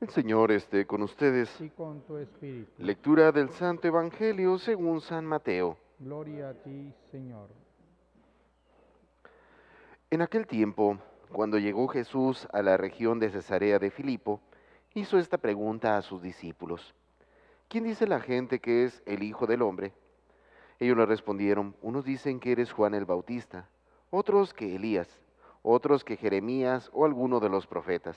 El Señor esté con ustedes. y con tu espíritu. Lectura del Santo Evangelio según San Mateo. Gloria a ti, Señor. En aquel tiempo, cuando llegó Jesús a la región de Cesarea de Filipo, hizo esta pregunta a sus discípulos. ¿Quién dice la gente que es el Hijo del Hombre? Ellos le respondieron, unos dicen que eres Juan el Bautista, otros que Elías, otros que Jeremías o alguno de los profetas.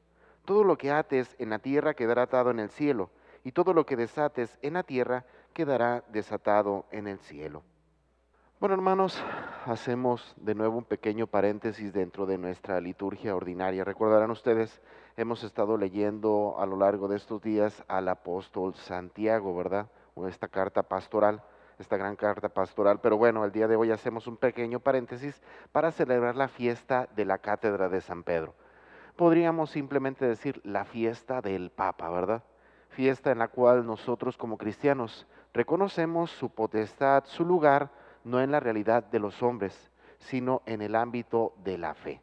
Todo lo que ates en la tierra quedará atado en el cielo, y todo lo que desates en la tierra quedará desatado en el cielo. Bueno, hermanos, hacemos de nuevo un pequeño paréntesis dentro de nuestra liturgia ordinaria. Recordarán ustedes, hemos estado leyendo a lo largo de estos días al apóstol Santiago, ¿verdad? O esta carta pastoral, esta gran carta pastoral. Pero bueno, el día de hoy hacemos un pequeño paréntesis para celebrar la fiesta de la cátedra de San Pedro. Podríamos simplemente decir la fiesta del Papa, ¿verdad? Fiesta en la cual nosotros como cristianos reconocemos su potestad, su lugar, no en la realidad de los hombres, sino en el ámbito de la fe.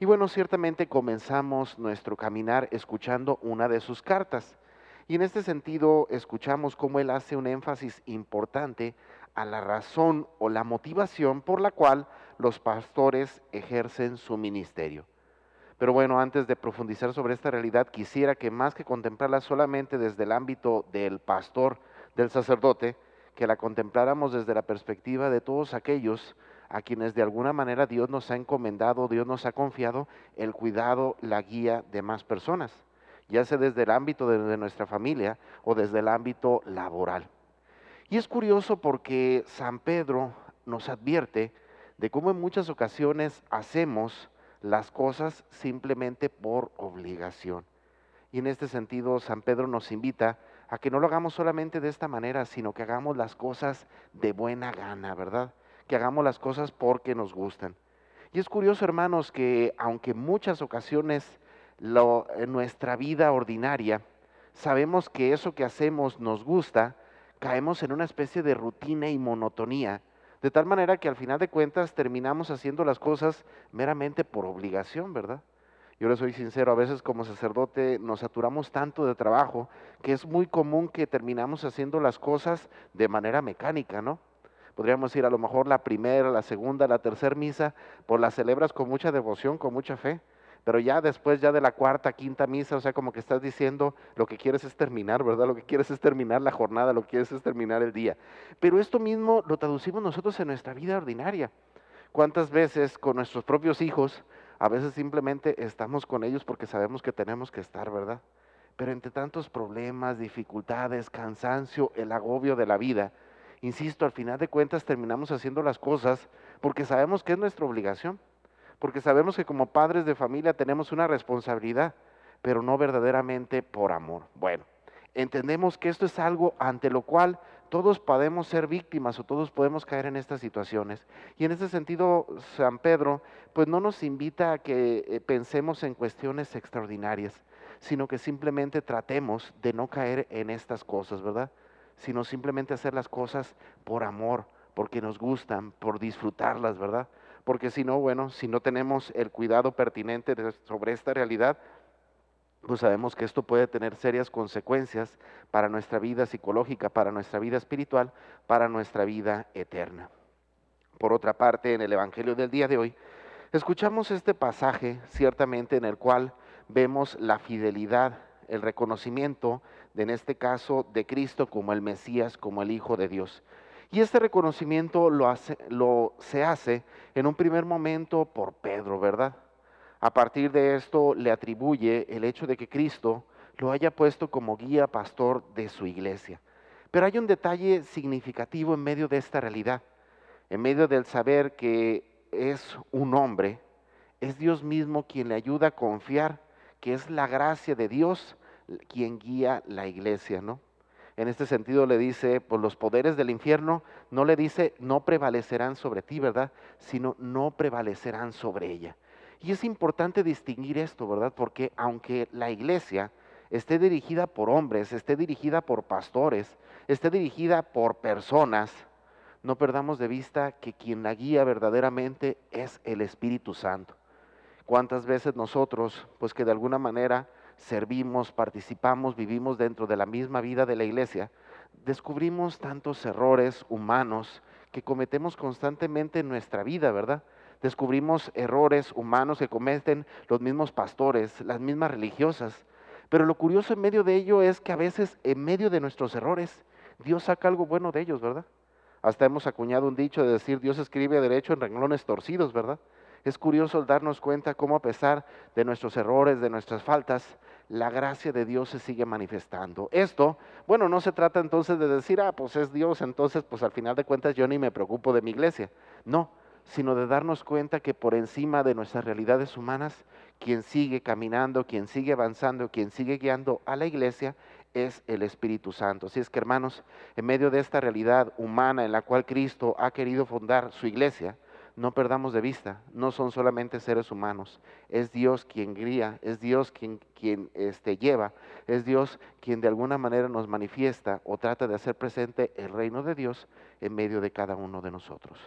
Y bueno, ciertamente comenzamos nuestro caminar escuchando una de sus cartas. Y en este sentido escuchamos cómo él hace un énfasis importante a la razón o la motivación por la cual los pastores ejercen su ministerio. Pero bueno, antes de profundizar sobre esta realidad, quisiera que más que contemplarla solamente desde el ámbito del pastor, del sacerdote, que la contempláramos desde la perspectiva de todos aquellos a quienes de alguna manera Dios nos ha encomendado, Dios nos ha confiado el cuidado, la guía de más personas, ya sea desde el ámbito de, nuestra familia o desde el ámbito laboral. Y es curioso porque San Pedro nos advierte de cómo en muchas ocasiones hacemos las cosas simplemente por obligación. Y en este sentido, San Pedro nos invita a que no lo hagamos solamente de esta manera, sino que hagamos las cosas de buena gana, ¿verdad? Que hagamos las cosas porque nos gustan. Y es curioso, hermanos, que aunque muchas ocasiones en nuestra vida ordinaria sabemos que eso que hacemos nos gusta, caemos en una especie de rutina y monotonía, de tal manera que al final de cuentas terminamos haciendo las cosas meramente por obligación, ¿verdad? Yo le soy sincero, a veces como sacerdote nos saturamos tanto de trabajo que es muy común que terminamos haciendo las cosas de manera mecánica, ¿no? Podríamos ir a lo mejor la primera, la segunda, la tercera misa, pues la celebras con mucha devoción, con mucha fe, pero ya después ya de la cuarta, quinta misa, o sea, como que estás diciendo lo que quieres es terminar, ¿verdad? Lo que quieres es terminar la jornada, lo que quieres es terminar el día. Pero esto mismo lo traducimos nosotros en nuestra vida ordinaria. ¿Cuántas veces con nuestros propios hijos a veces simplemente estamos con ellos porque sabemos que tenemos que estar, ¿verdad? Pero entre tantos problemas, dificultades, cansancio, el agobio de la vida, insisto, al final de cuentas terminamos haciendo las cosas porque sabemos que es nuestra obligación, porque sabemos que como padres de familia tenemos una responsabilidad, pero no verdaderamente por amor. Bueno, entendemos que esto es algo ante lo cual todos podemos ser víctimas o todos podemos caer en estas situaciones. Y en ese sentido, San Pedro, pues no nos invita a que eh, pensemos en cuestiones extraordinarias, sino que simplemente tratemos de no caer en estas cosas, ¿verdad? Sino simplemente hacer las cosas por amor, porque nos gustan, por disfrutarlas, ¿verdad? Porque si no, bueno, si no tenemos el cuidado pertinente sobre esta realidad, pues sabemos que esto puede tener serias consecuencias para nuestra vida psicológica, para nuestra vida espiritual, para nuestra vida eterna. Por otra parte, en el Evangelio del día de hoy, escuchamos este pasaje ciertamente en el cual vemos la fidelidad, el reconocimiento, de, en este caso, de Cristo como el Mesías, como el Hijo de Dios. Y este reconocimiento lo, hace, lo se hace en un primer momento por Pedro, ¿verdad? A partir de esto le atribuye el hecho de que Cristo lo haya puesto como guía pastor de su iglesia. Pero hay un detalle significativo en medio de esta realidad, en medio del saber que es un hombre, es Dios mismo quien le ayuda a confiar que es la gracia de Dios quien guía la iglesia, ¿no? En este sentido le dice, pues los poderes del infierno, no le dice no prevalecerán sobre ti, ¿verdad? Sino no prevalecerán sobre ella. Y es importante distinguir esto, ¿verdad? Porque aunque la iglesia esté dirigida por hombres, esté dirigida por pastores, esté dirigida por personas, no perdamos de vista que quien la guía verdaderamente es el Espíritu Santo. ¿Cuántas veces nosotros, pues que de alguna manera servimos, participamos, vivimos dentro de la misma vida de la iglesia, descubrimos tantos errores humanos que cometemos constantemente en nuestra vida, ¿verdad? Descubrimos errores humanos que cometen los mismos pastores, las mismas religiosas. Pero lo curioso en medio de ello es que a veces en medio de nuestros errores, Dios saca algo bueno de ellos, ¿verdad? Hasta hemos acuñado un dicho de decir, Dios escribe derecho en renglones torcidos, ¿verdad? Es curioso darnos cuenta cómo a pesar de nuestros errores, de nuestras faltas, la gracia de Dios se sigue manifestando. Esto, bueno, no se trata entonces de decir, ah, pues es Dios, entonces pues al final de cuentas yo ni me preocupo de mi iglesia. No, sino de darnos cuenta que por encima de nuestras realidades humanas, quien sigue caminando, quien sigue avanzando, quien sigue guiando a la iglesia es el Espíritu Santo. Así es que hermanos, en medio de esta realidad humana en la cual Cristo ha querido fundar su iglesia, no perdamos de vista, no son solamente seres humanos, es Dios quien guía, es Dios quien, quien este, lleva, es Dios quien de alguna manera nos manifiesta o trata de hacer presente el reino de Dios en medio de cada uno de nosotros.